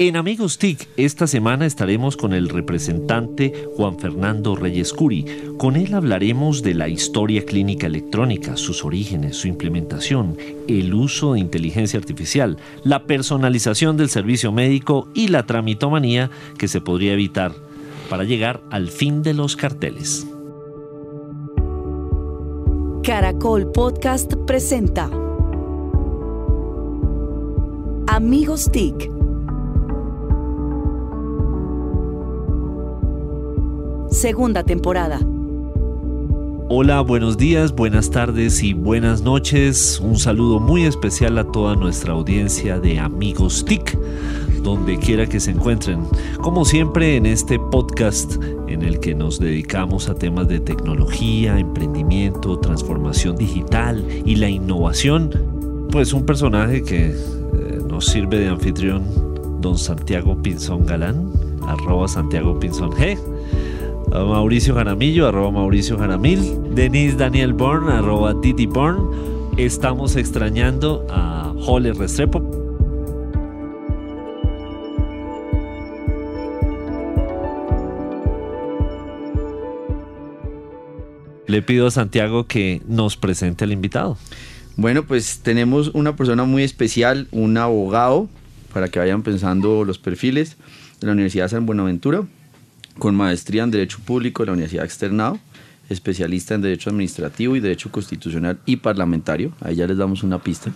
En Amigos TIC, esta semana estaremos con el representante Juan Fernando Reyes Curi. Con él hablaremos de la historia clínica electrónica, sus orígenes, su implementación, el uso de inteligencia artificial, la personalización del servicio médico y la tramitomanía que se podría evitar para llegar al fin de los carteles. Caracol Podcast presenta Amigos TIC segunda temporada. Hola, buenos días, buenas tardes y buenas noches. Un saludo muy especial a toda nuestra audiencia de Amigos TIC, donde quiera que se encuentren. Como siempre en este podcast en el que nos dedicamos a temas de tecnología, emprendimiento, transformación digital y la innovación, pues un personaje que eh, nos sirve de anfitrión, don Santiago Pinzón Galán, arroba Santiago Pinzón G Mauricio Jaramillo, arroba Mauricio Jaramil, Denise Daniel Born, arroba Titi Born. Estamos extrañando a Holly Restrepo. Le pido a Santiago que nos presente al invitado. Bueno, pues tenemos una persona muy especial, un abogado, para que vayan pensando los perfiles de la Universidad San Buenaventura con maestría en Derecho Público de la Universidad Externado, especialista en Derecho Administrativo y Derecho Constitucional y Parlamentario. Ahí ya les damos una pista.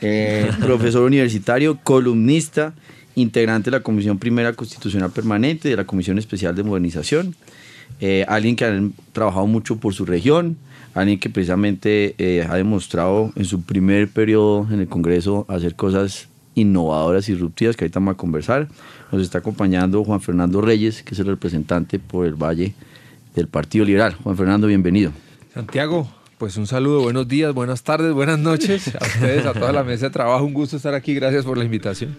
Eh, profesor universitario, columnista, integrante de la Comisión Primera Constitucional Permanente, de la Comisión Especial de Modernización. Eh, alguien que ha trabajado mucho por su región, alguien que precisamente eh, ha demostrado en su primer periodo en el Congreso hacer cosas innovadoras y disruptivas que ahorita vamos a conversar. Nos está acompañando Juan Fernando Reyes, que es el representante por el Valle del Partido Liberal. Juan Fernando, bienvenido. Santiago, pues un saludo, buenos días, buenas tardes, buenas noches a ustedes, a toda la mesa de trabajo. Un gusto estar aquí, gracias por la invitación.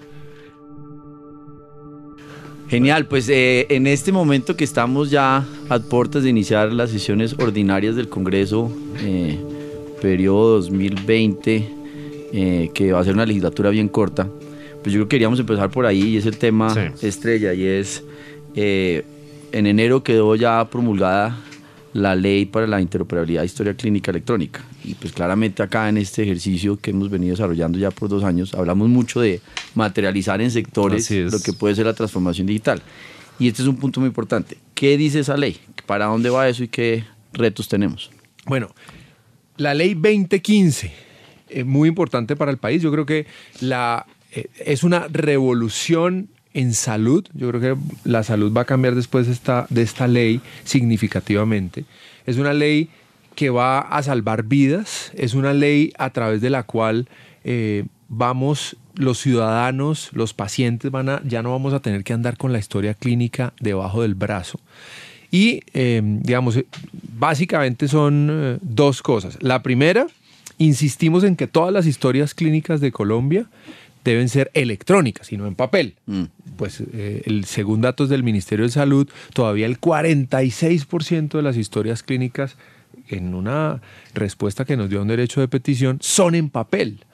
Genial, pues eh, en este momento que estamos ya a puertas de iniciar las sesiones ordinarias del Congreso, eh, periodo 2020 eh, que va a ser una legislatura bien corta, pues yo creo que queríamos empezar por ahí y es el tema estrella y es, eh, en enero quedó ya promulgada la ley para la interoperabilidad de historia clínica electrónica. Y pues claramente acá en este ejercicio que hemos venido desarrollando ya por dos años, hablamos mucho de materializar en sectores lo que puede ser la transformación digital. Y este es un punto muy importante. ¿Qué dice esa ley? ¿Para dónde va eso y qué retos tenemos? Bueno, la ley 2015 eh, muy importante para el país. Yo creo que la, eh, es una revolución en salud. Yo creo que la salud va a cambiar después de esta, de esta ley significativamente. Es una ley que va a salvar vidas, es una ley a través de la cual eh, vamos, los ciudadanos, los pacientes, van a, ya no vamos a tener que andar con la historia clínica debajo del brazo. Y, digamos, básicamente son dos cosas. La primera Insistimos en que todas las historias clínicas de Colombia deben ser electrónicas y no en papel. Mm. Pues eh, el, según datos del Ministerio de Salud, todavía el 46% de las historias clínicas en una respuesta que nos dio un derecho de petición son en papel.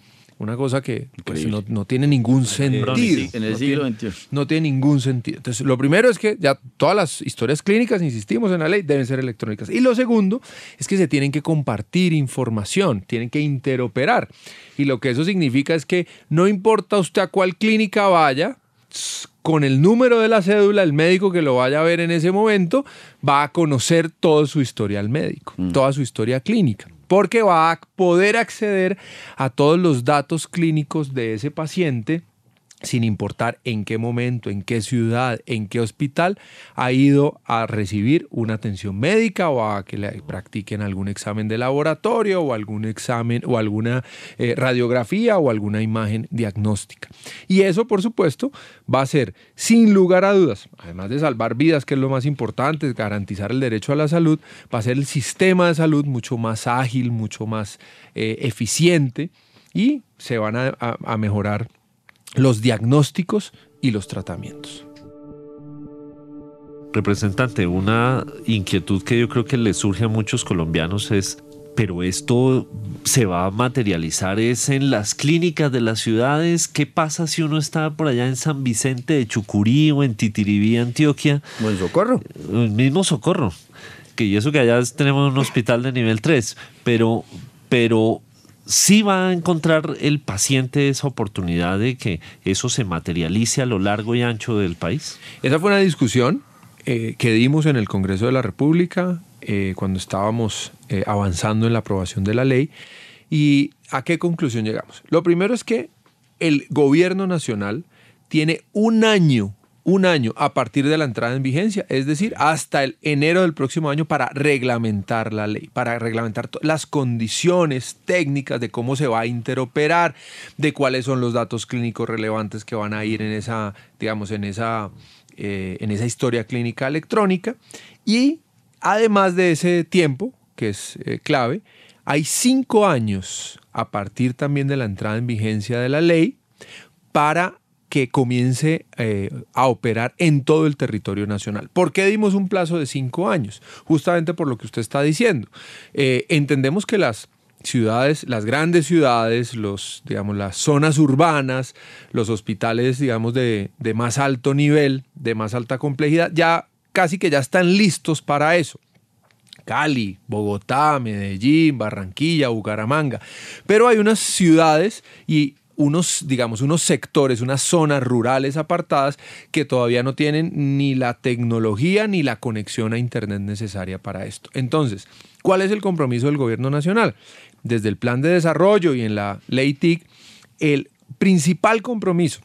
Una cosa que pues, no, no tiene ningún sentido. sí. En el No siglo tiene- XXI. no tiene ningún sentido. Entonces, lo primero es que ya todas las historias clínicas, insistimos en la ley, deben ser electrónicas. Y lo segundo es que se tienen que compartir información, tienen que interoperar. Y lo que eso significa es que no importa usted a cuál clínica vaya, con el número de la cédula, el médico que lo vaya a ver en ese momento va a conocer todo su historial médico, toda su historia clínica porque va a poder acceder a todos los datos clínicos de ese paciente sin importar en qué momento, en qué ciudad, en qué hospital ha ido a recibir una atención médica o a que le practiquen algún examen de laboratorio o algún examen o alguna eh, radiografía o alguna imagen diagnóstica. Y eso, por supuesto, va a ser, sin lugar a dudas, además de salvar vidas, que es lo más importante, garantizar el derecho a la salud, va a ser el sistema de salud mucho más ágil, mucho más eh, eficiente y se van a- mejorar los diagnósticos y los tratamientos. Representante, una inquietud que yo creo que le surge a muchos colombianos es, pero esto se va a materializar es en las clínicas de las ciudades. ¿Qué pasa si uno está por allá en San Vicente de Chucurí o en Titiribí, Antioquia? Buen socorro. El mismo socorro. Que y eso que allá tenemos un hospital de nivel 3, pero, pero sí va a encontrar el paciente esa oportunidad de que eso se materialice a lo largo y ancho del país. Esa fue una discusión eh, que dimos en el Congreso de la República eh, cuando estábamos eh, avanzando en la aprobación de la ley. ¿Y a qué conclusión llegamos? Lo primero es que el gobierno nacional tiene un año, un año a partir de la entrada en vigencia, es decir, hasta el enero del próximo año para reglamentar la ley, para reglamentar las condiciones técnicas de cómo se va a interoperar, de cuáles son los datos clínicos relevantes que van a ir en esa, digamos, en esa, eh, en esa historia clínica electrónica. Y además de ese tiempo, que es eh, clave, hay cinco años a partir también de la entrada en vigencia de la ley para que comience eh, a operar en todo el territorio nacional. ¿Por qué dimos un plazo de cinco años? Justamente por lo que usted está diciendo. Eh, entendemos que las ciudades, las grandes ciudades, los, digamos, las zonas urbanas, los hospitales, digamos, de, de más alto nivel, de más alta complejidad, ya casi que ya están listos para eso. Cali, Bogotá, Medellín, Barranquilla, Bucaramanga. Pero hay unas ciudades y unos, digamos, unos sectores, unas zonas rurales apartadas que todavía no tienen ni la tecnología ni la conexión a Internet necesaria para esto. Entonces, ¿cuál es el compromiso del gobierno nacional? Desde el plan de desarrollo y en la ley TIC, el principal compromiso,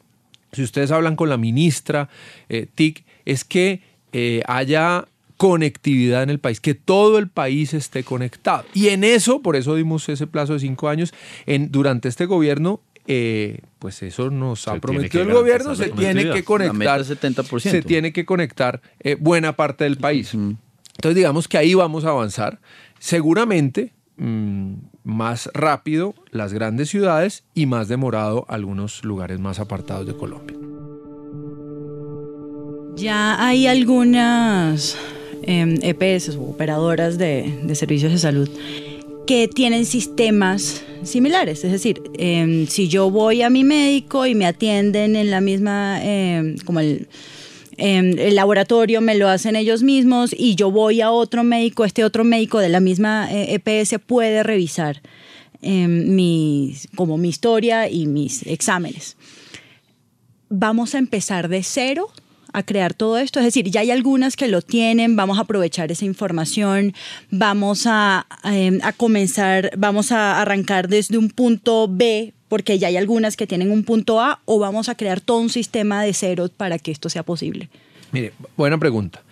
si ustedes hablan con la ministra eh, TIC, es que eh, haya conectividad en el país, que todo el país esté conectado. Y en eso, por eso dimos ese plazo de cinco años, en, durante este gobierno, eh, pues eso nos Se ha tiene prometido que el gobierno, se tiene que conectar, La meta es 70%. se tiene que conectar eh, buena parte del país. Entonces digamos que ahí vamos a avanzar. Seguramente mm, más rápido las grandes ciudades y más demorado algunos lugares más apartados de Colombia. Ya hay algunas eh, EPS o operadoras de, de servicios de salud que tienen sistemas similares. Es decir, em, si yo voy a mi médico y me atienden en la misma, em, como el, em, el laboratorio me lo hacen ellos mismos y yo voy a otro médico, este otro médico de la misma eh, EPS puede revisar mis, como mi historia y mis exámenes vamos a empezar de cero a crear todo esto. Es decir, ya hay algunas que lo tienen, vamos a aprovechar esa información, vamos a, eh, a comenzar, vamos a arrancar desde un punto B, porque ya hay algunas que tienen un punto A, o vamos a crear todo un sistema de cero para que esto sea posible. Mire, buena pregunta.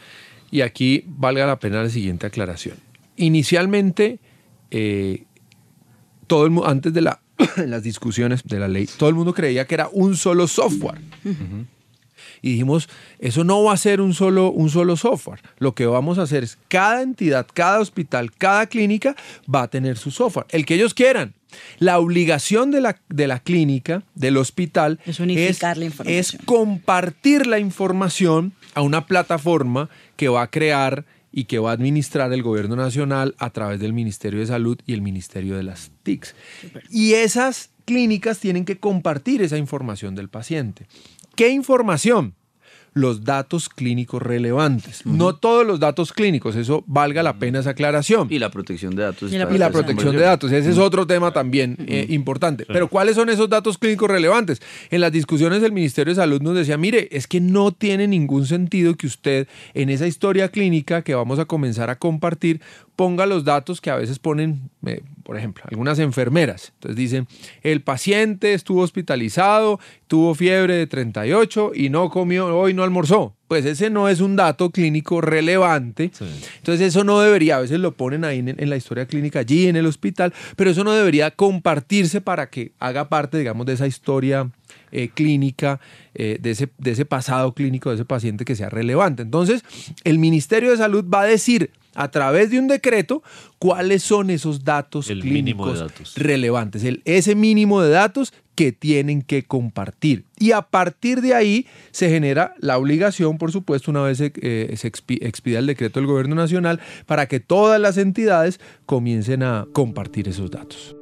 Y aquí valga la pena la siguiente aclaración. Inicialmente, eh, todo el antes de la- las discusiones de la ley, todo el mundo creía que era un solo software. Y dijimos, eso no va a ser un solo, un solo software. Lo que vamos a hacer es cada entidad, cada hospital, cada clínica va a tener su software, el que ellos quieran. La obligación de la, de la clínica, del hospital, Es unificar la información. es compartir la información a una plataforma que va a crear y que va a administrar el gobierno nacional a través del Ministerio de Salud y el Ministerio de las TICs. Y esas clínicas tienen que compartir esa información del paciente. ¿Qué información? los datos clínicos relevantes. No todos los datos clínicos, eso valga la pena esa aclaración. Y la protección de datos. Y la Y la protección de datos, ese es otro tema también eh, importante. Pero ¿cuáles son esos datos clínicos relevantes? En las discusiones del Ministerio de Salud nos decía, mire, es que no tiene ningún sentido que usted en esa historia clínica que vamos a comenzar a compartir ponga los datos que a veces ponen, eh, por ejemplo, algunas enfermeras. Entonces dicen, el paciente estuvo hospitalizado, tuvo fiebre de 38 y no comió, hoy no almorzó. Pues ese no es un dato clínico relevante. Entonces eso no debería, a veces lo ponen ahí en, en, la historia clínica, allí en el hospital, pero eso no debería compartirse para que haga parte, digamos, de esa historia eh, clínica, eh, de, ese, de ese pasado clínico de ese paciente que sea relevante. Entonces, el Ministerio de Salud va a decir a través de un decreto cuáles son esos datos El clínicos datos. relevantes, el, ese mínimo de datos que tienen que compartir. Y a partir de ahí se genera la obligación, por supuesto, una vez se, eh, se expi- expida el decreto del Gobierno Nacional, para que todas las entidades comiencen a compartir esos datos.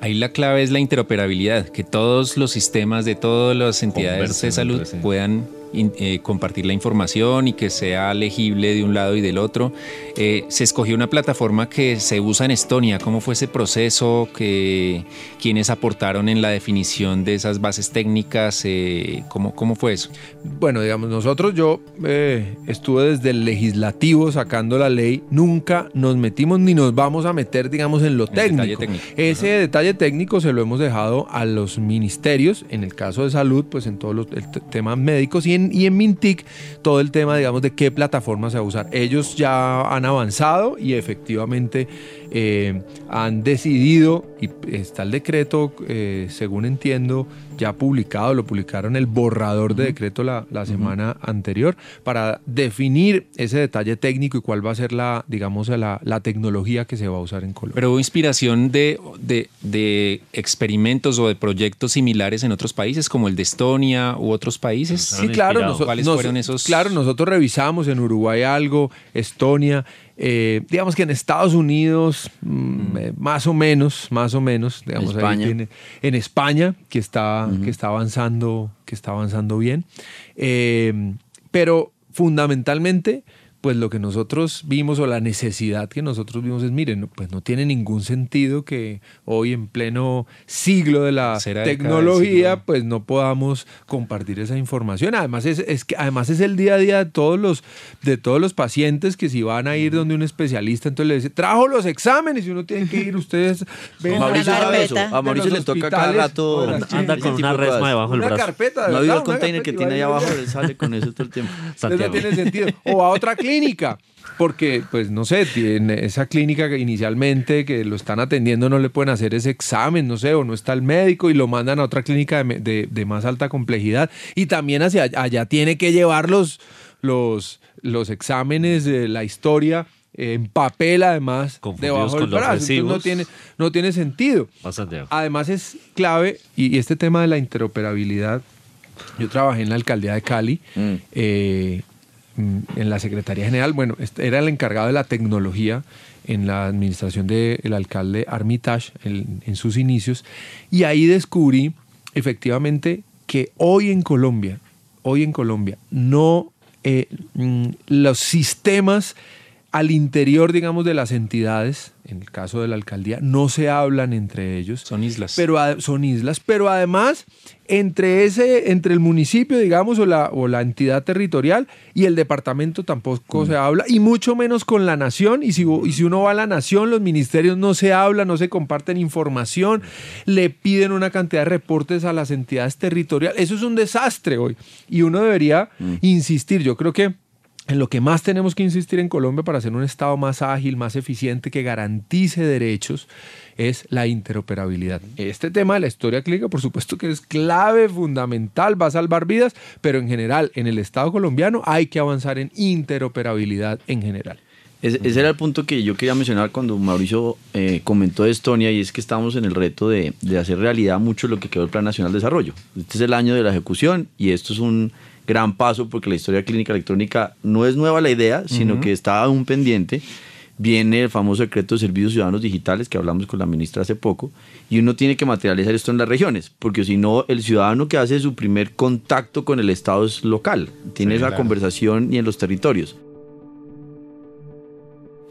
Ahí la clave es la interoperabilidad, que todos los sistemas de todas las entidades Conversen de salud puedan in- eh, compartir la información y que sea legible de un lado y del otro. Eh, se escogió una plataforma que se usa en Estonia. ¿Cómo fue ese proceso? Que, ¿Quiénes aportaron en la definición de esas bases técnicas? Eh, ¿cómo, ¿Cómo fue eso? Bueno, digamos, nosotros yo eh, estuve desde el legislativo sacando la ley, nunca nos metimos ni nos vamos a meter, digamos, en lo el detalle técnico. técnico. Ese detalle técnico se lo hemos dejado a los ministerios, en el caso de salud, pues en todos los temas médicos y en, y en Mintic, todo el tema, digamos, de qué plataforma se va a usar. Ellos ya han avanzado y efectivamente eh, han decidido, y está el decreto, eh, según entiendo, ya publicado, lo publicaron el borrador de decreto la, la semana anterior, para definir ese detalle técnico y cuál va a ser la, digamos, la, la tecnología que se va a usar en Colombia. Pero hubo inspiración de, de, de experimentos o de proyectos similares en otros países, como el de Estonia u otros países. Sí, claro, noso- ¿Cuáles nos- fueron esos? claro, nosotros revisamos en Uruguay algo, Estonia, eh, digamos que en Estados Unidos, mm, eh, más o menos, más o menos, digamos, ahí España. tiene- en España, que está, que está avanzando, que está avanzando bien. Eh, pero fundamentalmente, pues lo que nosotros vimos o la necesidad que nosotros vimos es, miren, pues no tiene ningún sentido que hoy en pleno siglo de la tecnología, pues no podamos compartir esa información. Además es, es que además es el día a día de todos los de todos los pacientes que si van a ir donde un especialista, entonces le dice, trajo los exámenes y uno tiene que ir, ustedes ven Mauricio sabe eso. A Mauricio le toca cada rato. Anda, con una resma debajo del brazo. carpeta, de No ha verdad, visto el una container que tiene ahí abajo, él sale con eso todo el tiempo. Eso no tiene sentido. O a otra clínica. Porque, pues, no sé, tiene esa clínica que inicialmente que lo están atendiendo no le pueden hacer ese examen, no sé, o no está el médico y lo mandan a otra clínica de, de- de más alta complejidad. Y también hacia allá, allá tiene que llevar los, los, los exámenes, de la historia eh, en papel, además, debajo del con los brazo. Entonces no tiene, no tiene sentido. Además es clave, y y este tema de la interoperabilidad, yo trabajé en la alcaldía de Cali, Mm. eh, en la Secretaría General, bueno, este era el encargado de la tecnología en la administración del alcalde Armitage en, en sus inicios, y ahí descubrí efectivamente que hoy en Colombia, hoy en Colombia, no eh, mm, los sistemas al interior, digamos, de las entidades, en el caso de la alcaldía, no se hablan entre ellos. Son islas. Pero son islas, pero además entre ese, entre el municipio, digamos, o la, o la entidad territorial y el departamento tampoco se habla, y mucho menos con la nación. Y si, y si uno va a la nación, los ministerios no se hablan, no se comparten información, le piden una cantidad de reportes a las entidades territoriales. Eso es un desastre hoy. Y uno debería insistir. Yo creo que en lo que más tenemos que insistir en Colombia para ser un Estado más ágil, más eficiente, que garantice derechos, es la interoperabilidad. Este tema de la historia clínica, por supuesto que es clave, fundamental, va a salvar vidas, pero en general, en el Estado colombiano hay que avanzar en interoperabilidad en general. Ese, ese era el punto que yo quería mencionar cuando Mauricio eh, comentó de Estonia y es que estamos en el reto de, de hacer realidad mucho lo que quedó el Plan Nacional de Desarrollo. Este es el año de la ejecución y esto es un gran paso porque la historia clínica electrónica no es nueva la idea, sino que está aún pendiente. Viene el famoso decreto de servicios ciudadanos digitales que hablamos con la ministra hace poco y uno tiene que materializar esto en las regiones, porque si no, el ciudadano que hace su primer contacto con el Estado es local, tiene Sí, esa claro. conversación y en los territorios.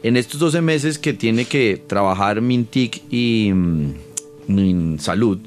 En estos 12 meses que tiene que trabajar Mintic y mm, Minsalud,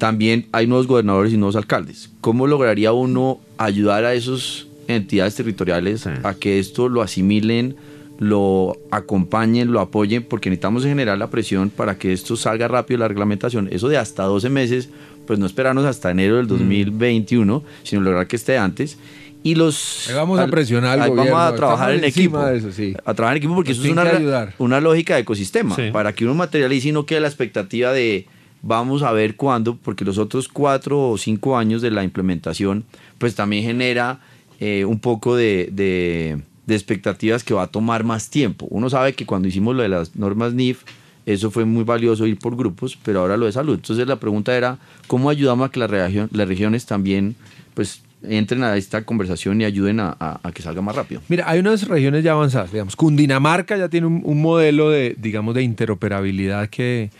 también hay nuevos gobernadores y nuevos alcaldes. ¿Cómo lograría uno ayudar a esas entidades territoriales a que esto lo asimilen, lo acompañen, lo apoyen? Porque necesitamos generar la presión para que esto salga rápido la reglamentación. Eso de hasta 12 meses, pues no esperarnos hasta enero del 2021, sino lograr que esté antes. Y los Ahí vamos a presionar al gobierno, Vamos a trabajar en equipo. de eso, sí. A trabajar en equipo porque Nos eso es una, una lógica de ecosistema. Sí. Para que uno materialice y no quede la expectativa de vamos a ver cuándo, porque los otros cuatro o cinco años de la implementación, pues también genera eh, un poco de, de- expectativas que va a tomar más tiempo. Uno sabe que cuando hicimos lo de las normas NIF, eso fue muy valioso ir por grupos, pero ahora lo de salud. Entonces la pregunta era, ¿cómo ayudamos a que la región- las regiones también pues entren a esta conversación y ayuden a- a- a que salga más rápido? Mira, hay unas regiones ya avanzadas, digamos, Cundinamarca ya tiene un, un modelo de, digamos, de interoperabilidad que,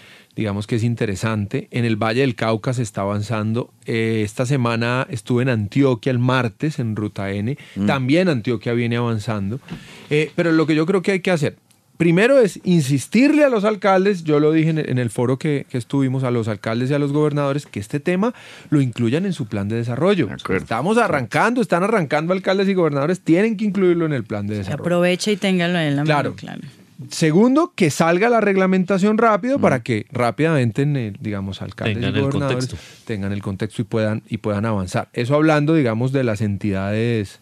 digamos, que es interesante. En el Valle del Cauca se está avanzando. Eh, esta semana estuve en Antioquia el martes, en Ruta N. También Antioquia viene avanzando. Eh, pero lo que yo creo que hay que hacer, primero es insistirle a los alcaldes, yo lo dije en el, en el foro que, que estuvimos, a los alcaldes y a los gobernadores, que este tema lo incluyan en su plan de desarrollo. De. Estamos arrancando, están arrancando alcaldes y gobernadores, tienen que incluirlo en el plan de Se desarrollo. aprovecha y téngalo en la Claro. mano, claro. Segundo, que salga la reglamentación rápido para que rápidamente, eh, digamos, alcaldes Tengan y el gobernadores contexto. tengan el contexto y puedan, y puedan avanzar. Eso hablando, digamos, de las entidades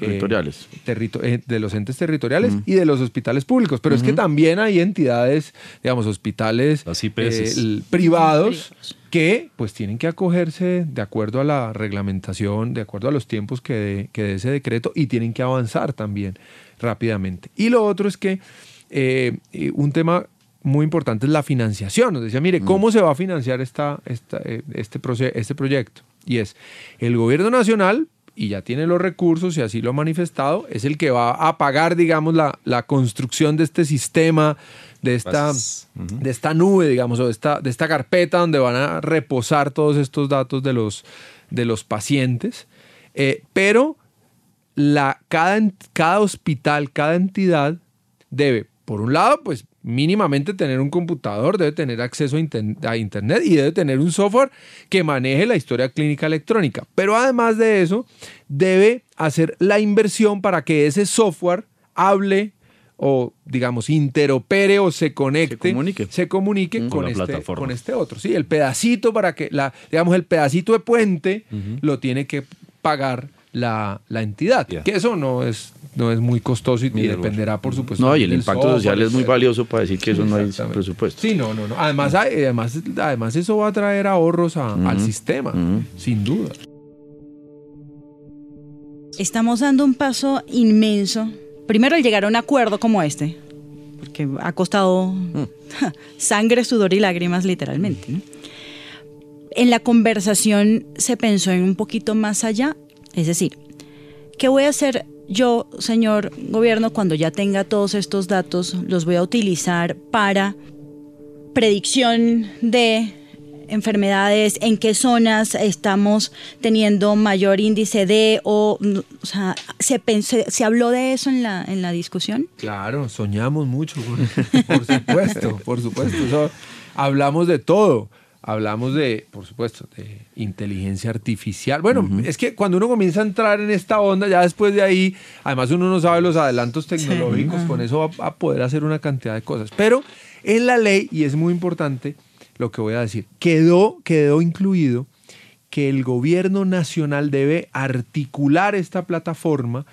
eh, Territoriales. territo- eh, de los entes territoriales y de los hospitales públicos. Pero es que también hay entidades, digamos, hospitales Las IPS. l- privados que pues tienen que acogerse de acuerdo a la reglamentación, de acuerdo a los tiempos que dé que dé ese decreto y tienen que avanzar también rápidamente. Y lo otro es que eh, un tema muy importante es la financiación. Nos decía, mire, ¿cómo se va a financiar esta, esta, eh, este, este proyecto? Y es, el gobierno nacional, y ya tiene los recursos y así lo ha manifestado, es el que va a pagar, digamos, la, la construcción de este sistema, de esta, de esta nube, digamos, o de esta, de esta carpeta donde van a reposar todos estos datos de los, de los pacientes. Eh, pero la, cada, cada hospital, cada entidad debe, por un lado, pues mínimamente tener un computador, debe tener acceso a, a Internet y debe tener un software que maneje la historia clínica electrónica. Pero además de eso, debe hacer la inversión para que ese software hable o, digamos, interopere o se conecte, Se comunique. se comunique Con este, con este otro. Sí, el pedacito para que, la, digamos, el pedacito de puente lo tiene que pagar la, la entidad. Que eso no es, no es muy costoso y, dependerá, por supuesto. No, y el impacto software, social es muy valioso para decir que eso no hay presupuesto. Sí, no, no, no. Además, hay- además, además eso va a traer ahorros a- al sistema, sin duda. Estamos dando un paso inmenso. Primero, el llegar a un acuerdo como este, porque ha costado sangre, sudor y lágrimas, literalmente. ¿no? En la conversación se pensó en un poquito más allá, es decir, ¿qué voy a hacer yo, señor gobierno, cuando ya tenga todos estos datos? Los voy a utilizar para predicción de enfermedades, en qué zonas estamos teniendo mayor índice de, o, sea, ¿se, pensó- ¿se habló de eso en la, en la discusión? Claro, soñamos mucho, por, por supuesto, por supuesto. Hablamos de todo. Hablamos de, por supuesto, de inteligencia artificial. Bueno, es que cuando uno comienza a entrar en esta onda, ya después de ahí, además uno no sabe los adelantos tecnológicos, con eso va a poder hacer una cantidad de cosas. Pero en la ley, y es muy importante lo que voy a decir, quedó, quedó incluido que el gobierno nacional debe articular esta plataforma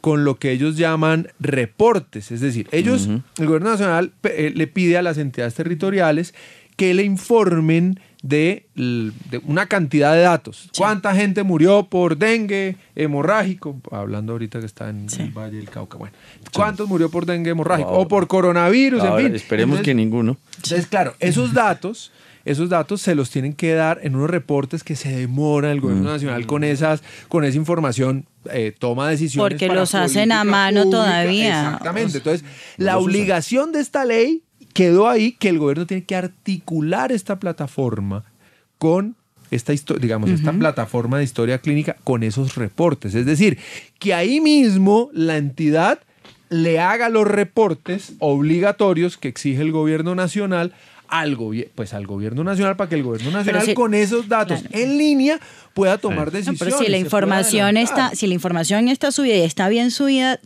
con lo que ellos llaman reportes. Es decir, ellos, el gobierno nacional eh, le pide a las entidades territoriales que le informen de, una cantidad de datos. ¿Cuánta gente murió por dengue hemorrágico? Hablando ahorita que está en Sí. el Valle del Cauca. Bueno, ¿cuántos murió por dengue hemorrágico? Wow. O por coronavirus, Ahora, en fin. esperemos Entonces, que ninguno. entonces, claro, esos datos esos datos se los tienen que dar en unos reportes que se demora el gobierno nacional con esas, con esa información, eh, toma decisiones. Porque para los hacen a mano pública. todavía. Exactamente. Entonces, la obligación de esta ley quedó ahí que el gobierno tiene que articular esta plataforma con esta histo- digamos, esta plataforma de historia clínica con esos reportes. Es decir, que ahí mismo la entidad le haga los reportes obligatorios que exige el gobierno nacional al, gobi- pues al gobierno nacional para que el gobierno nacional si- con esos datos claro. en línea pueda tomar No, decisiones. pero si la información está, si la información está subida y está bien subida,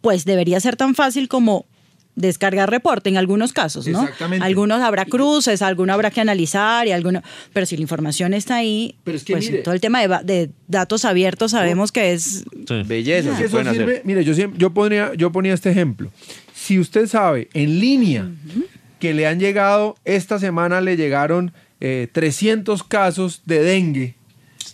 pues debería ser tan fácil como descargar reporte en algunos casos, ¿no? Exactamente. Algunos habrá cruces, algunos habrá que analizar y algunos, pero si la información está ahí, Pero es que pues mire- todo el tema de, datos abiertos sabemos que es Sí. Belleza, eso sirve- mire, yo, siempre, yo, ponía, yo ponía este ejemplo. Si usted sabe en línea que le han llegado, esta semana le llegaron eh, 300 casos de dengue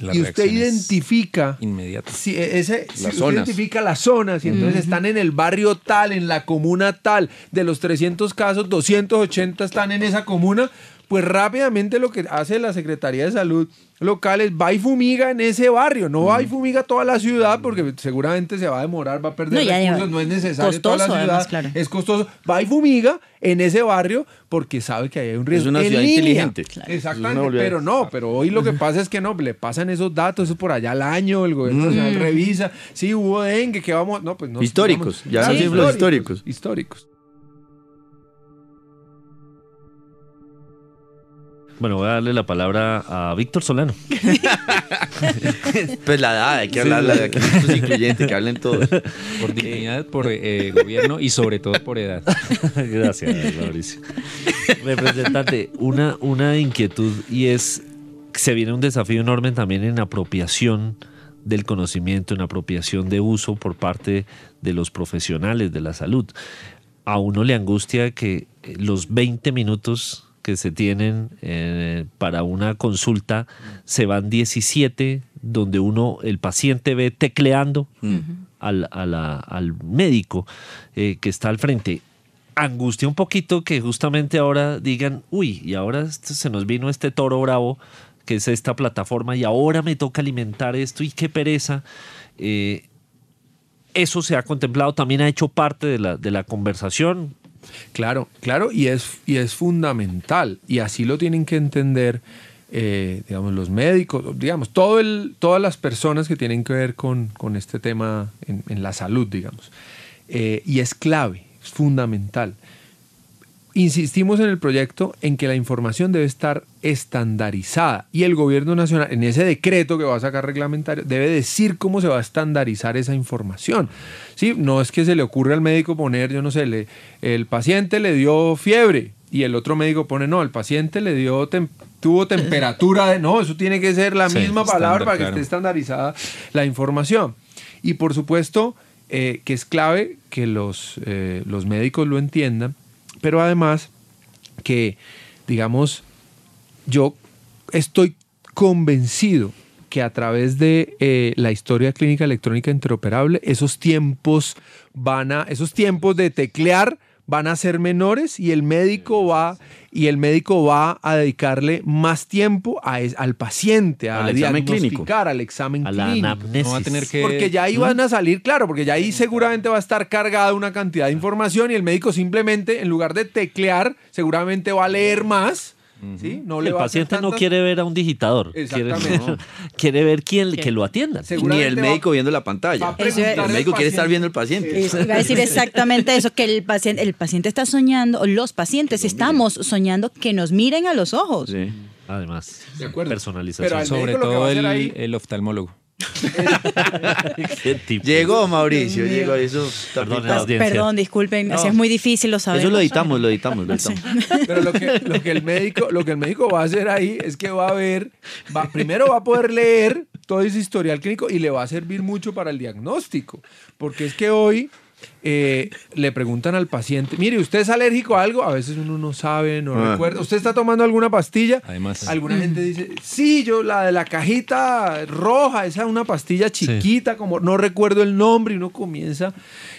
La y usted identifica inmediata. si e, ese si Las usted zonas. identifica las zonas y entonces están en el barrio tal, en la comuna tal, de los 300 casos, 280 están en esa comuna, pues rápidamente lo que hace la Secretaría de Salud local es va y fumiga en ese barrio, no va y fumiga toda la ciudad porque seguramente se va a demorar, va a perder No, ya recursos, no es necesario toda la costoso, ciudad, además, claro. es costoso, va y fumiga en ese barrio porque sabe que ahí hay un riesgo. una En ciudad línea. inteligente. Claro. Exactamente, Es una pero no, pero hoy lo que pasa es que no, le pasan esos datos, eso por allá al año, el gobierno nacional revisa, sí, hubo dengue, que vamos, no, pues no. Históricos, digamos- ya Sí, los cifras históricos. Históricos. Bueno, voy a darle la palabra a Víctor Solano. Pues la edad, hay que hablarla de aquí, esto es incluyente, que hablen todos. Por dignidad, por eh, gobierno y sobre todo por edad. Gracias, Mauricio. Representante, una, una inquietud y es, se viene un desafío enorme también en apropiación del conocimiento, en apropiación de uso por parte de los profesionales de la salud. A uno le angustia que los 20 minutos que se tienen eh, para una consulta se van 17 donde uno, el paciente ve tecleando al, a la- al médico eh, que está al frente. Angustia un poquito que justamente ahora digan, uy, y ahora se nos vino este toro bravo, que es esta plataforma, y ahora me toca alimentar esto, y qué pereza. Eh, eso se ha contemplado, también ha hecho parte de la, de la conversación. Claro, claro, y es, y es fundamental. Y así lo tienen que entender, eh, digamos, los médicos, digamos, todo el, todas las personas que tienen que ver con, con este tema en, la salud, digamos. Eh, y es clave, es fundamental. Insistimos en el proyecto en que la información debe estar estandarizada y el gobierno nacional, en ese decreto que va a sacar reglamentario, debe decir cómo se va a estandarizar esa información. ¿Sí? No es que se le ocurra al médico poner, yo no sé, le- el paciente le dio fiebre y el otro médico pone, no, el paciente le dio tem- tuvo temperatura de, no, eso tiene que ser la Sí, misma palabra para que claro. esté estandarizada la información. Y por supuesto eh, que es clave que los, eh, los médicos lo entiendan, pero además que, digamos, yo estoy convencido que a través de eh, la historia clínica electrónica interoperable, esos tiempos van a, esos tiempos de teclear van a ser menores y el médico va y el médico va a dedicarle más tiempo a es- al paciente, a Al examen clínico. al examen A la clínico. anamnesis. No va a tener que- Porque ya ahí van a salir, claro, porque ya ahí seguramente va a estar cargada una cantidad de información y el médico simplemente, en lugar de teclear, seguramente va a leer más. ¿Sí? No le el paciente no quiere ver a un digitador, quiere, ver quién que lo atienda. Ni el va- médico viendo la pantalla. El médico quiere estar viendo el paciente. Es- Iba a decir exactamente eso, que el paciente, el paciente está soñando, los pacientes estamos soñando que nos miren a los ojos. Sí. Además, De acuerdo. personalización. Pero Sobre todo hacer el, ahí- el oftalmólogo. Qué tipo. Llegó Mauricio, llegó eso. Perdón, tapita. la audiencia. Perdón, disculpen, es muy difícil, lo sabemos. Eso lo editamos, lo editamos, lo editamos. Pero lo que, lo que el médico, lo que el médico va a hacer ahí es que va a ver, va, primero va a poder leer todo ese historial clínico y le va a servir mucho para el diagnóstico. Porque es que hoy eh, le preguntan al paciente, mire, ¿usted es alérgico a algo? A veces uno no sabe, no Ah. recuerda. ¿Usted está tomando alguna pastilla? Además, Alguna gente dice, sí, yo la de la cajita roja, esa es una pastilla chiquita, como no recuerdo el nombre, y uno comienza.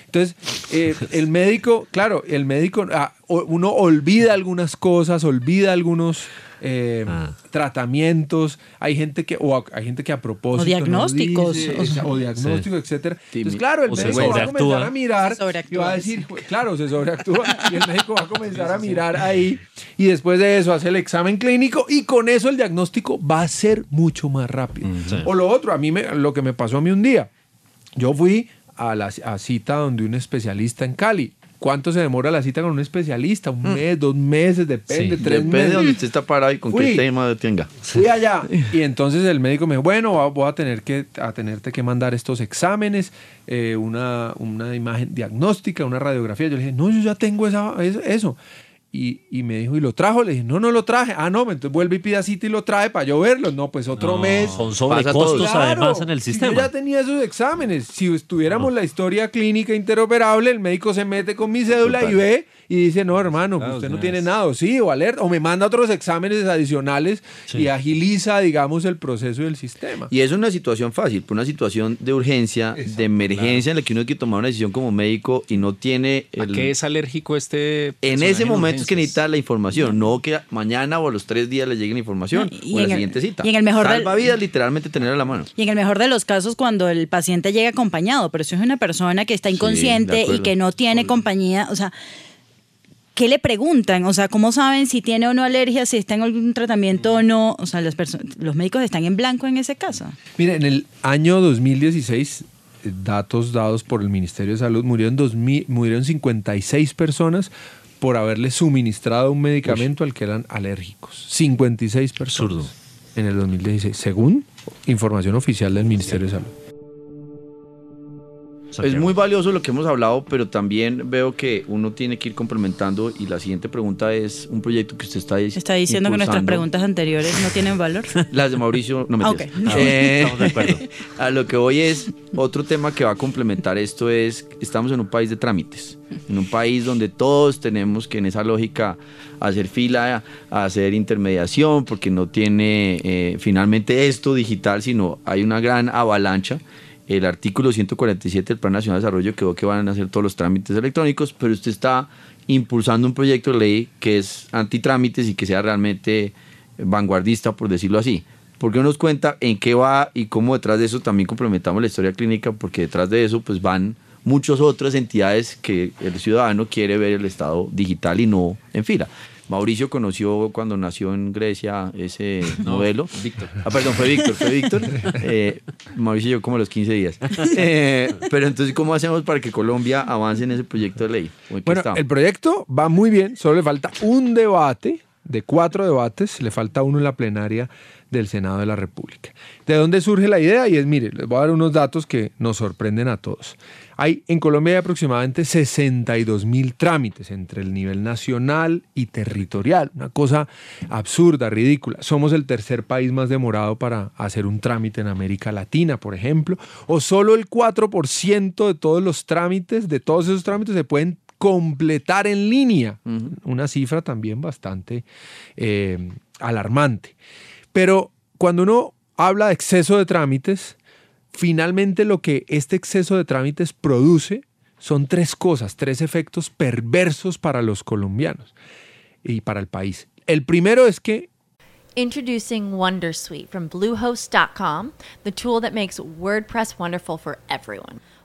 Entonces, eh, el médico, claro, el médico, ah, uno olvida algunas cosas, olvida algunos, eh, Ah. tratamientos, hay gente que, o a- hay gente que a propósito. O diagnósticos, no dice, o sea. o diagnósticos, etcétera. Sí, Entonces, mi- claro, el o se médico va a comenzar a mirar y va a decir, "Jue- claro, se sobreactúa y el médico va a comenzar a mirar ahí y después de eso hace el examen clínico y con eso el diagnóstico va a ser mucho más rápido. Sí. O lo otro, a mí me, lo que me pasó a mí un día, yo fui a la a cita donde un especialista en Cali. ¿Cuánto se demora la cita con un especialista? ¿Un mes, dos meses? Depende, Sí. tres Depende meses. de donde usted está parado y con Fui. qué tema tenga. Fui allá y entonces el médico me dijo, bueno, voy a tener que a tenerte que mandar estos exámenes, eh, una, una imagen diagnóstica, una radiografía. Yo le dije, no, yo ya tengo esa, eso. Eso". Y, y me dijo, ¿y lo trajo? Le dije, no, no lo traje. Ah, no, entonces vuelve y pida cita y lo trae para yo verlo. No, pues otro No, mes. Todo. sobrecostos Claro, además en el si sistema. Yo ya tenía esos exámenes. Si estuviéramos la historia clínica interoperable, el médico se mete con mi cédula Total. y ve y dice, no, hermano, Claro, usted no tiene nada, sí, o alerta, o me manda otros exámenes adicionales Sí. y agiliza, digamos, el proceso del sistema. Y es una situación fácil, una situación de urgencia, de emergencia en la que uno tiene que tomar una decisión como médico y no tiene ¿A el... qué es alérgico este En ese momento es que necesita la información, no que mañana o a los tres días le llegue la información No, y o a la en el- siguiente cita. y en el mejor del- Salva vidas literalmente tener a la mano. Y en el mejor de los casos, cuando el paciente llega acompañado, pero si es una persona que está inconsciente y que no tiene compañía, o sea, ¿qué le preguntan? O sea, ¿cómo saben si tiene o no alergia, si está en algún tratamiento o no? O sea, las los médicos están en blanco en ese caso. Mire, en el año 2016, eh, datos dados por el Ministerio de Salud, murieron, 2000 murieron 56 personas por haberle suministrado un medicamento al que eran alérgicos. 56 personas Absurdo. en el 2016, según información oficial del Ministerio de Salud. Es muy valioso lo que hemos hablado, pero también veo que uno tiene que ir complementando y la siguiente pregunta es un proyecto que usted está dis- Está diciendo que nuestras impulsando. preguntas anteriores no tienen valor. Las de Mauricio, no me Ah, ok. Estamos de acuerdo. A lo que voy es, otro tema que va a complementar esto es, estamos en un país de trámites, en un país donde todos tenemos que en esa lógica hacer fila, hacer intermediación, porque no tiene eh, finalmente esto digital, sino hay una gran avalancha. El artículo 147 del Plan Nacional de Desarrollo quedó que van a hacer todos los trámites electrónicos, pero usted está impulsando un proyecto de ley que es antitrámites y que sea realmente vanguardista, por decirlo así. ¿Por qué no nos cuenta en qué va y cómo detrás de eso también complementamos la historia clínica? Porque detrás de eso pues van muchas otras entidades que el ciudadano quiere ver el Estado digital y no en fila. Mauricio conoció cuando nació en Grecia ese modelo. Víctor. Ah, perdón, fue Víctor, fue Víctor. Eh, Mauricio llegó como a los 15 días. Eh, pero entonces, ¿cómo hacemos para que Colombia avance en ese proyecto de ley? ¿O en qué Bueno, está? el proyecto va muy bien, solo le falta un debate, de cuatro debates, le falta uno en la plenaria del Senado de la República. ¿De dónde surge la idea? Y es, mire, les voy a dar unos datos que nos sorprenden a todos. Hay en Colombia hay aproximadamente 62 mil trámites entre el nivel nacional y territorial, una cosa absurda, ridícula. Somos el tercer país más demorado para hacer un trámite en América Latina, por ejemplo, o solo el 4% de todos los trámites, de todos esos trámites se pueden completar en línea. Una cifra también bastante eh, alarmante. Pero cuando uno habla de exceso de trámites, finalmente lo que este exceso de trámites produce son tres cosas, tres efectos perversos para los colombianos y para el país. El primero es que Introducing Wondersuite from Bluehost.com, the tool that makes WordPress wonderful for everyone.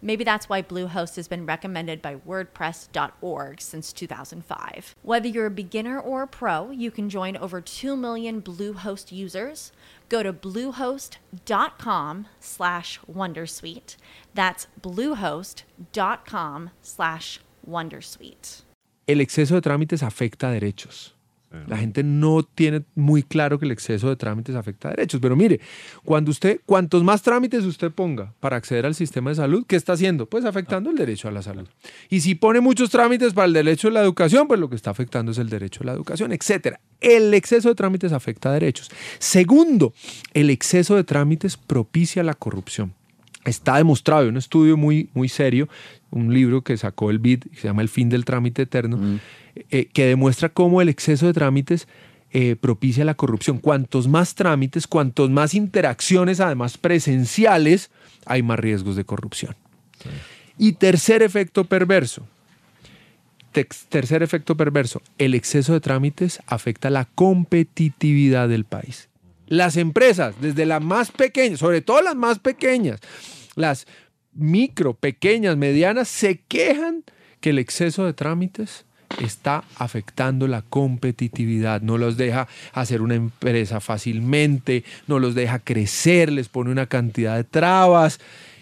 Maybe that's why Bluehost has been recommended by WordPress.org since 2005. Whether you're a beginner or a pro, you can join over 2 million Bluehost users. Go to bluehost.com slash Wondersuite. That's bluehost.com slash Wondersuite. el exceso de trámites afecta derechos. La gente no tiene muy claro que el exceso de trámites afecta a derechos. Pero mire, cuando usted, cuantos más trámites usted ponga para acceder al sistema de salud, ¿qué está haciendo? Pues afectando el derecho a la salud. Y si pone muchos trámites para el derecho a la educación, pues lo que está afectando es el derecho a la educación, etcétera. El exceso de trámites afecta a derechos. Segundo, el exceso de trámites propicia la corrupción. Está demostrado en un estudio muy, muy serio, un libro que sacó el BID, que se llama El fin del trámite eterno, eh, que demuestra cómo el exceso de trámites eh, propicia la corrupción. Cuantos más trámites, cuantos más interacciones, además presenciales, hay más riesgos de corrupción. Y tercer efecto perverso. Tercer efecto perverso. El exceso de trámites afecta la competitividad del país. Las empresas, desde las más pequeñas, sobre todo las más pequeñas, las micro, pequeñas, medianas, se quejan que el exceso de trámites está afectando la competitividad, no los deja hacer una empresa fácilmente, no los deja crecer, les pone una cantidad de trabas.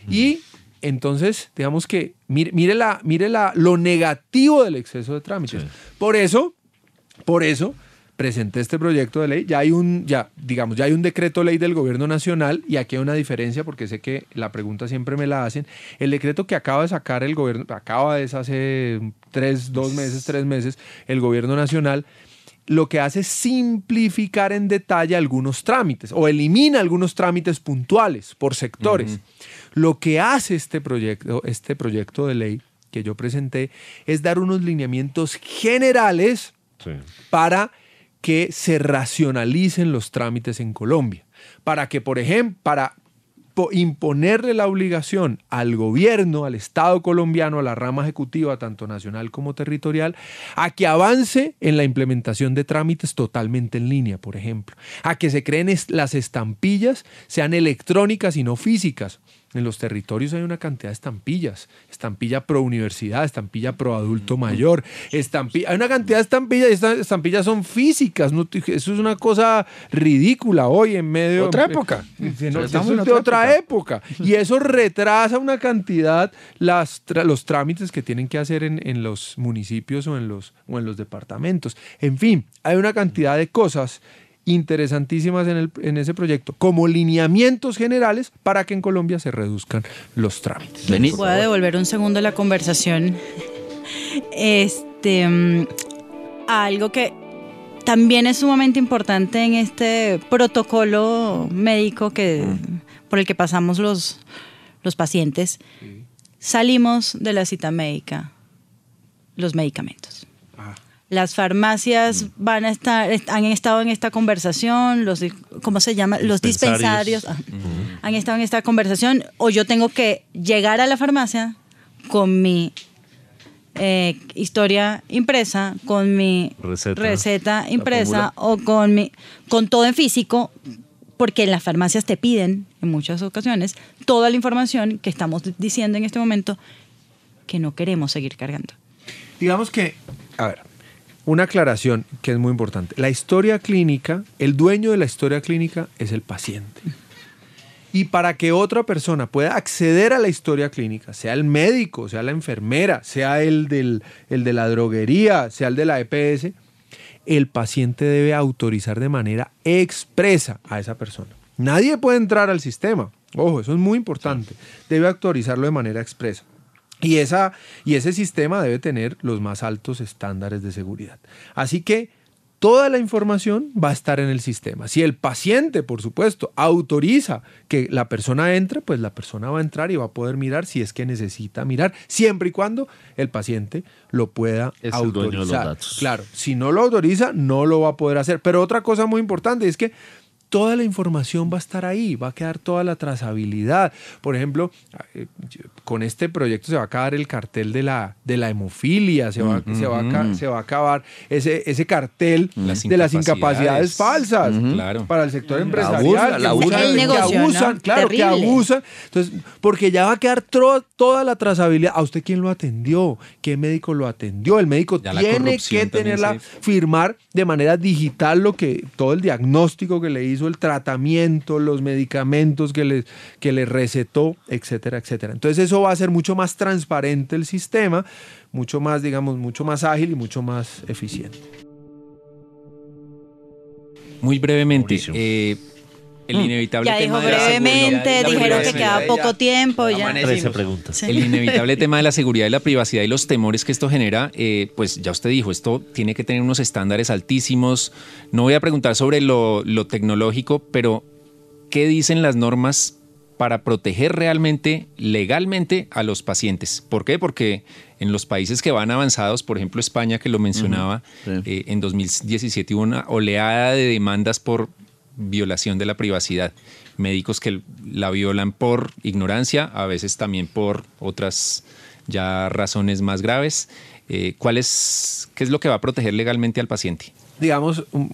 Y entonces, digamos que mire, mire, la, mire la, lo negativo del exceso de trámites. Por eso, por eso presenté este proyecto de ley. Ya hay un, ya, digamos, ya hay un decreto ley del gobierno nacional y aquí hay una diferencia porque sé que la pregunta siempre me la hacen. El decreto que acaba de sacar el gobierno, acaba de hace tres, dos meses, tres meses, el gobierno nacional, lo que hace es simplificar en detalle algunos trámites o elimina algunos trámites puntuales por sectores. Lo que hace este proyecto, este proyecto de ley que yo presenté es dar unos lineamientos generales para que se racionalicen los trámites en Colombia. Para que, por ejemplo, para po- imponerle la obligación al gobierno, al Estado colombiano, a la rama ejecutiva, tanto nacional como territorial, a que avance en la implementación de trámites totalmente en línea, por ejemplo. A que se creen las estampillas, sean electrónicas y no físicas. En los territorios hay una cantidad de estampillas. Estampilla pro universidad, estampilla pro adulto mayor, estampilla. Hay una cantidad de estampillas y estas estampillas son físicas. ¿no? Eso es una cosa ridícula hoy en medio. Otra época. No, estamos en de otra época. Y eso retrasa una cantidad las, los trámites que tienen que hacer en, en los municipios o en los, o en los departamentos. En fin, hay una cantidad de cosas interesantísimas en, el- en ese proyecto, como lineamientos generales para que en Colombia se reduzcan los trámites. Vení. Voy a devolver un segundo la conversación. Este, mm, a algo que también es sumamente importante en este protocolo médico que, por el que pasamos los, los pacientes. Salimos de la cita médica, los medicamentos. Las farmacias van a estar, han estado en esta conversación, los, ¿cómo se llama? Los Dispensarios. dispensarios ah, han estado en esta conversación, o yo tengo que llegar a la farmacia con mi eh, historia impresa, con mi Receta. receta impresa o con mi, con todo en físico, porque en las farmacias te piden en muchas ocasiones toda la información que estamos diciendo en este momento que no queremos seguir cargando. Digamos que, a ver, una aclaración que es muy importante. La historia clínica, el dueño de la historia clínica es el paciente. Y para que otra persona pueda acceder a la historia clínica, sea el médico, sea la enfermera, sea el, del, el de la droguería, sea el de la EPS, el paciente debe autorizar de manera expresa a esa persona. Nadie puede entrar al sistema. Ojo, eso es muy importante. Debe autorizarlo de manera expresa. Y, esa, y ese sistema debe tener los más altos estándares de seguridad. Así que toda la información va a estar en el sistema. Si el paciente, por supuesto, autoriza que la persona entre, pues la persona va a entrar y va a poder mirar si es que necesita mirar, siempre y cuando el paciente lo pueda Es el dueño de los autorizar. datos. Claro, si no lo autoriza, no lo va a poder hacer. Pero otra cosa muy importante es que toda la información va a estar ahí, va a quedar toda la trazabilidad. Por ejemplo, eh, con este proyecto se va a acabar el cartel de la, de la hemofilia, se va, se va a, se va a acabar ese, ese cartel Las de las incapacidades falsas Claro. para el sector abusa, empresarial. la que abusa. negocio, que abusan, ¿no? claro, que abusan. Entonces, porque ya va a quedar tro- toda la trazabilidad. ¿A usted quién lo atendió? ¿Qué médico lo atendió? El médico Ya tiene que tenerla, se- firmar de manera digital lo que todo el diagnóstico que le hizo, el tratamiento, los medicamentos que le, que le recetó, etcétera, etcétera. Entonces eso va a ser mucho más transparente el sistema, mucho más, digamos, mucho más ágil y mucho más eficiente. Muy brevemente, eh, el inevitable Ya dijo tema de la brevemente, seguridad y la dijeron que privacidad. queda poco tiempo, ya. Amanecimos. 13 preguntas. El inevitable tema de la seguridad y la privacidad y los temores que esto genera, eh, pues ya usted dijo, esto tiene que tener unos estándares altísimos. No voy a preguntar sobre lo, lo tecnológico, pero ¿qué dicen las normas para proteger realmente, legalmente a los pacientes? ¿Por qué? Porque en los países que van avanzados, por ejemplo España, que lo mencionaba, Sí. eh, en 2017 hubo una oleada de demandas por violación de la privacidad. Médicos que la violan por ignorancia, a veces también por otras ya razones más graves. Eh, ¿cuál es, ¿Qué es lo que va a proteger legalmente al paciente? digamos, un-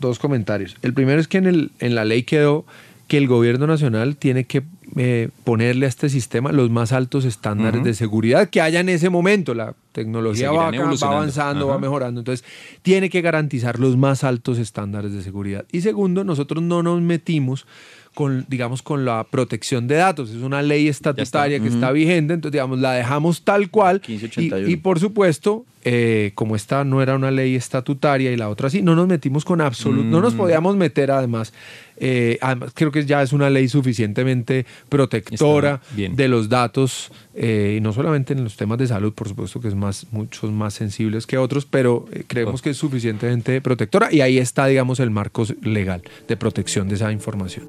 dos comentarios. El primero es que en, el, en la ley quedó que el gobierno nacional tiene que eh, ponerle a este sistema los más altos estándares de seguridad que haya en ese momento. La tecnología va, acá, avanzando, va mejorando. Entonces, tiene que garantizar los más altos estándares de seguridad. Y segundo, nosotros no nos metimos con, digamos, con la protección de datos. Es una ley estatutaria que está vigente, entonces, digamos, la dejamos tal cual. Y, 1581. y por supuesto, eh, como esta no era una ley estatutaria y la otra sí, no nos metimos con absoluto, no nos Mm. podíamos meter además. eh, además, creo que ya es una ley suficientemente protectora de los datos, eh, y no solamente en los temas de salud, por supuesto que es más, muchos más sensibles que otros, pero eh, creemos que es suficientemente protectora y ahí está, digamos, el marco legal de protección de esa información.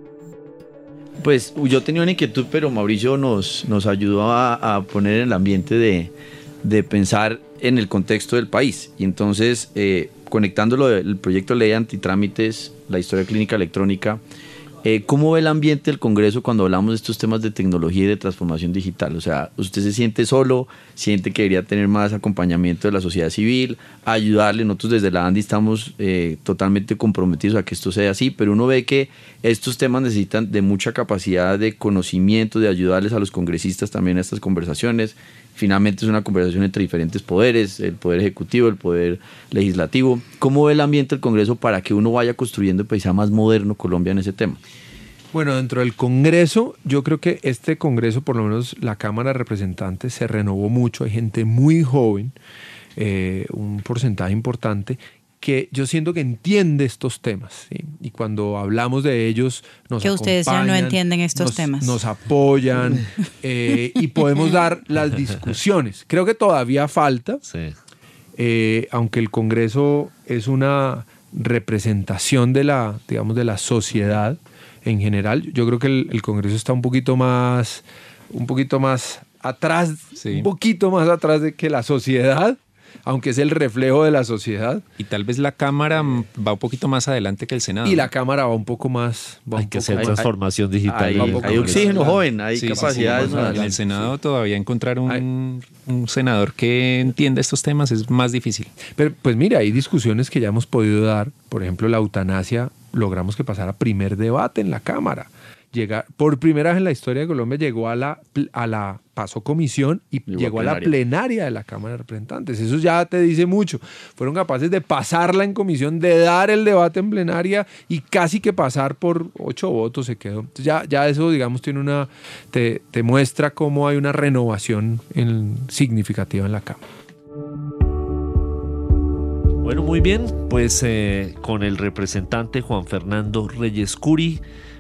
Pues yo tenía una inquietud, pero Mauricio nos, nos ayudó a, a poner en el ambiente de, de pensar en el contexto del país. Y entonces, eh, conectándolo del proyecto de ley antitrámites, la historia clínica electrónica, eh, ¿cómo ve el ambiente del Congreso cuando hablamos de estos temas de tecnología y de transformación digital? O sea, ¿usted se siente solo? ¿Siente que debería tener más acompañamiento de la sociedad civil? Ayudarle. Nosotros desde la ANDI estamos eh, totalmente comprometidos a que esto sea así, pero uno ve que estos temas necesitan de mucha capacidad de conocimiento, de ayudarles a los congresistas también a estas conversaciones. Finalmente es una conversación entre diferentes poderes, el poder ejecutivo, el poder legislativo. ¿Cómo ve el ambiente del Congreso para que uno vaya construyendo el país más moderno Colombia en ese tema? Bueno, dentro del Congreso, yo creo que este Congreso, por lo menos la Cámara de Representantes, se renovó mucho. Hay gente muy joven, eh, un porcentaje importante, que yo siento que entiende estos temas. ¿sí? Y cuando hablamos de ellos, nos Que ustedes ya no entienden estos nos- temas. Nos apoyan eh, y podemos dar las discusiones. Creo que todavía falta, Sí. eh, aunque el Congreso es una representación de la, digamos, de la sociedad en general, yo creo que el, el Congreso está un poquito más, un poquito más atrás, Sí. un poquito más atrás de que la sociedad, aunque es el reflejo de la sociedad, Y tal vez la Cámara va un poquito más adelante que el Senado. y la Cámara va un poco más, va Hay un que poco hacer hay- transformación digital. Hay, oxígeno joven, hay Sí, sí, sí, capacidades. En el Senado todavía encontrar un, un senador que entienda estos temas es más difícil. Pero pues mira, hay discusiones que ya hemos podido dar. Por ejemplo, la eutanasia, logramos que pasara primer debate en la Cámara. Llega, por primera vez en la historia de Colombia llegó a la, a la pasó comisión y Llegó a llegó a la plenaria. plenaria de la Cámara de Representantes. Eso ya te dice mucho. Fueron capaces de pasarla en comisión, de dar el debate en plenaria y casi que pasar por ocho votos se quedó. Entonces ya, ya eso, digamos, tiene una, te, te muestra cómo hay una renovación en- significativa en la Cámara. Bueno, muy bien, pues eh, con el representante Juan Fernando Reyes Curi,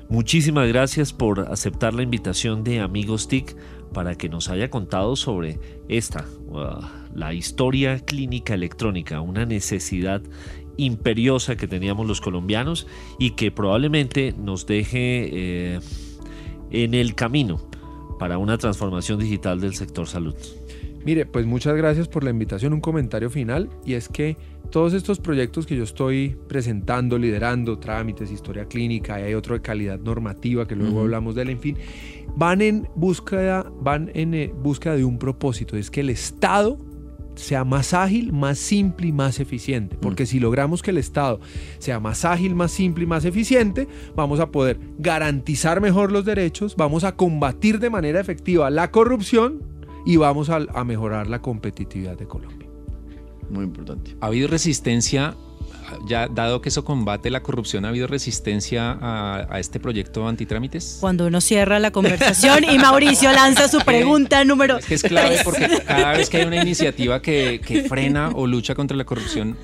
muchísimas gracias por aceptar la invitación de Amigos TIC para que nos haya contado sobre esta, uh, la historia clínica electrónica, una necesidad imperiosa que teníamos los colombianos y que probablemente nos deje eh, en el camino para una transformación digital del sector salud. Mire, pues muchas gracias por la invitación. Un comentario final y es que todos estos proyectos que yo estoy presentando, liderando, trámites, historia clínica, y hay otro de calidad normativa que luego hablamos de él, en fin, van en búsqueda, van en eh, búsqueda de un propósito, es que el Estado sea más ágil, más simple y más eficiente. Porque si logramos que el Estado sea más ágil, más simple y más eficiente, vamos a poder garantizar mejor los derechos, vamos a combatir de manera efectiva la corrupción y vamos a, a mejorar la competitividad de Colombia. Muy importante. ¿Ha habido resistencia, ya dado que eso combate la corrupción, ha habido resistencia a, a este proyecto antitrámites? Cuando uno cierra la conversación y Mauricio lanza su pregunta número Es que es clave porque cada vez que hay una iniciativa que, que frena o lucha contra la corrupción,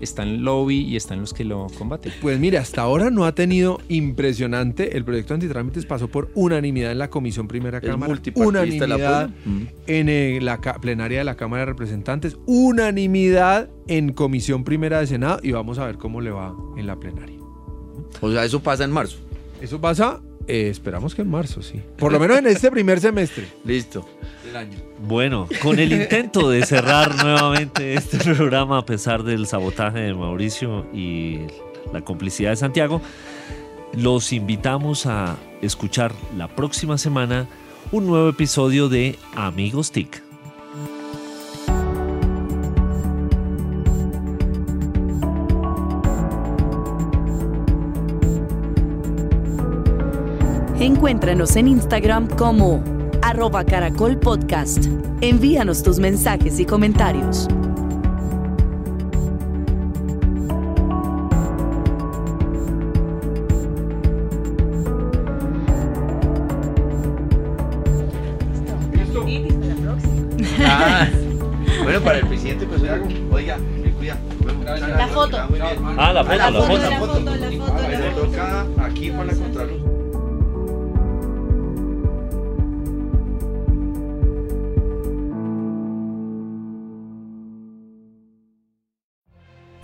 están lobby y están los que lo combaten. Pues mire, hasta ahora no ha tenido impresionante. El proyecto antitrámites pasó por unanimidad en la Comisión Primera Cámara, unanimidad. Mm. en eh, la plenaria de la Cámara de Representantes, unanimidad en Comisión Primera de Senado y vamos a ver cómo le va en la plenaria. O sea, eso pasa en marzo. Eso pasa, eh, esperamos que en marzo, sí. Por lo menos en este primer semestre Listo. del año. Bueno, con el intento de cerrar nuevamente este programa a pesar del sabotaje de Mauricio y la complicidad de Santiago, los invitamos a escuchar la próxima semana un nuevo episodio de Amigos TIC. Encuéntranos en Instagram como arroba caracol podcast. Envíanos tus mensajes y comentarios. Ah, bueno, para el presidente, pues. Oiga, me cuida. La foto. Ah, la foto, la la foto, foto. la foto. Me toca aquí para la contraluz.